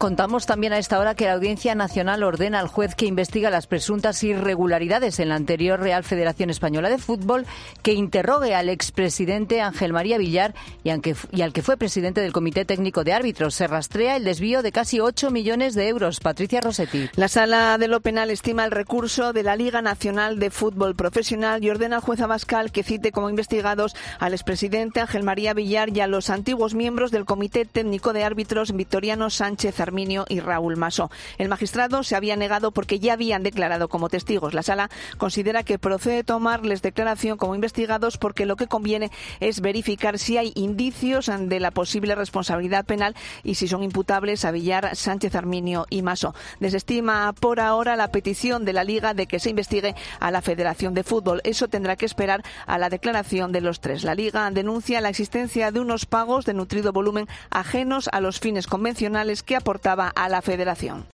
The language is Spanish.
Contamos también a esta hora que la Audiencia Nacional ordena al juez que investiga las presuntas irregularidades en la anterior Real Federación Española de Fútbol que interrogue al expresidente Ángel María Villar y, al que fue presidente del Comité Técnico de Árbitros. Se rastrea el desvío de casi 8 millones de euros. Patricia Rossetti. La Sala de lo Penal estima el recurso de la Liga Nacional de Fútbol Profesional y ordena al juez Abascal que cite como investigados al expresidente Ángel María Villar y a los antiguos miembros del Comité Técnico de Árbitros Victoriano Sánchez y Raúl Maso. El magistrado se había negado porque ya habían declarado como testigos. La sala considera que procede tomarles declaración como investigados porque lo que conviene es verificar si hay indicios de la posible responsabilidad penal y si son imputables a Villar, Sánchez Arminio y Maso. Desestima por ahora la petición de la Liga de que se investigue a la Federación de Fútbol. Eso tendrá que esperar a la declaración de los tres. La Liga denuncia la existencia de unos pagos de nutrido volumen ajenos a los fines convencionales que aportan a la federación.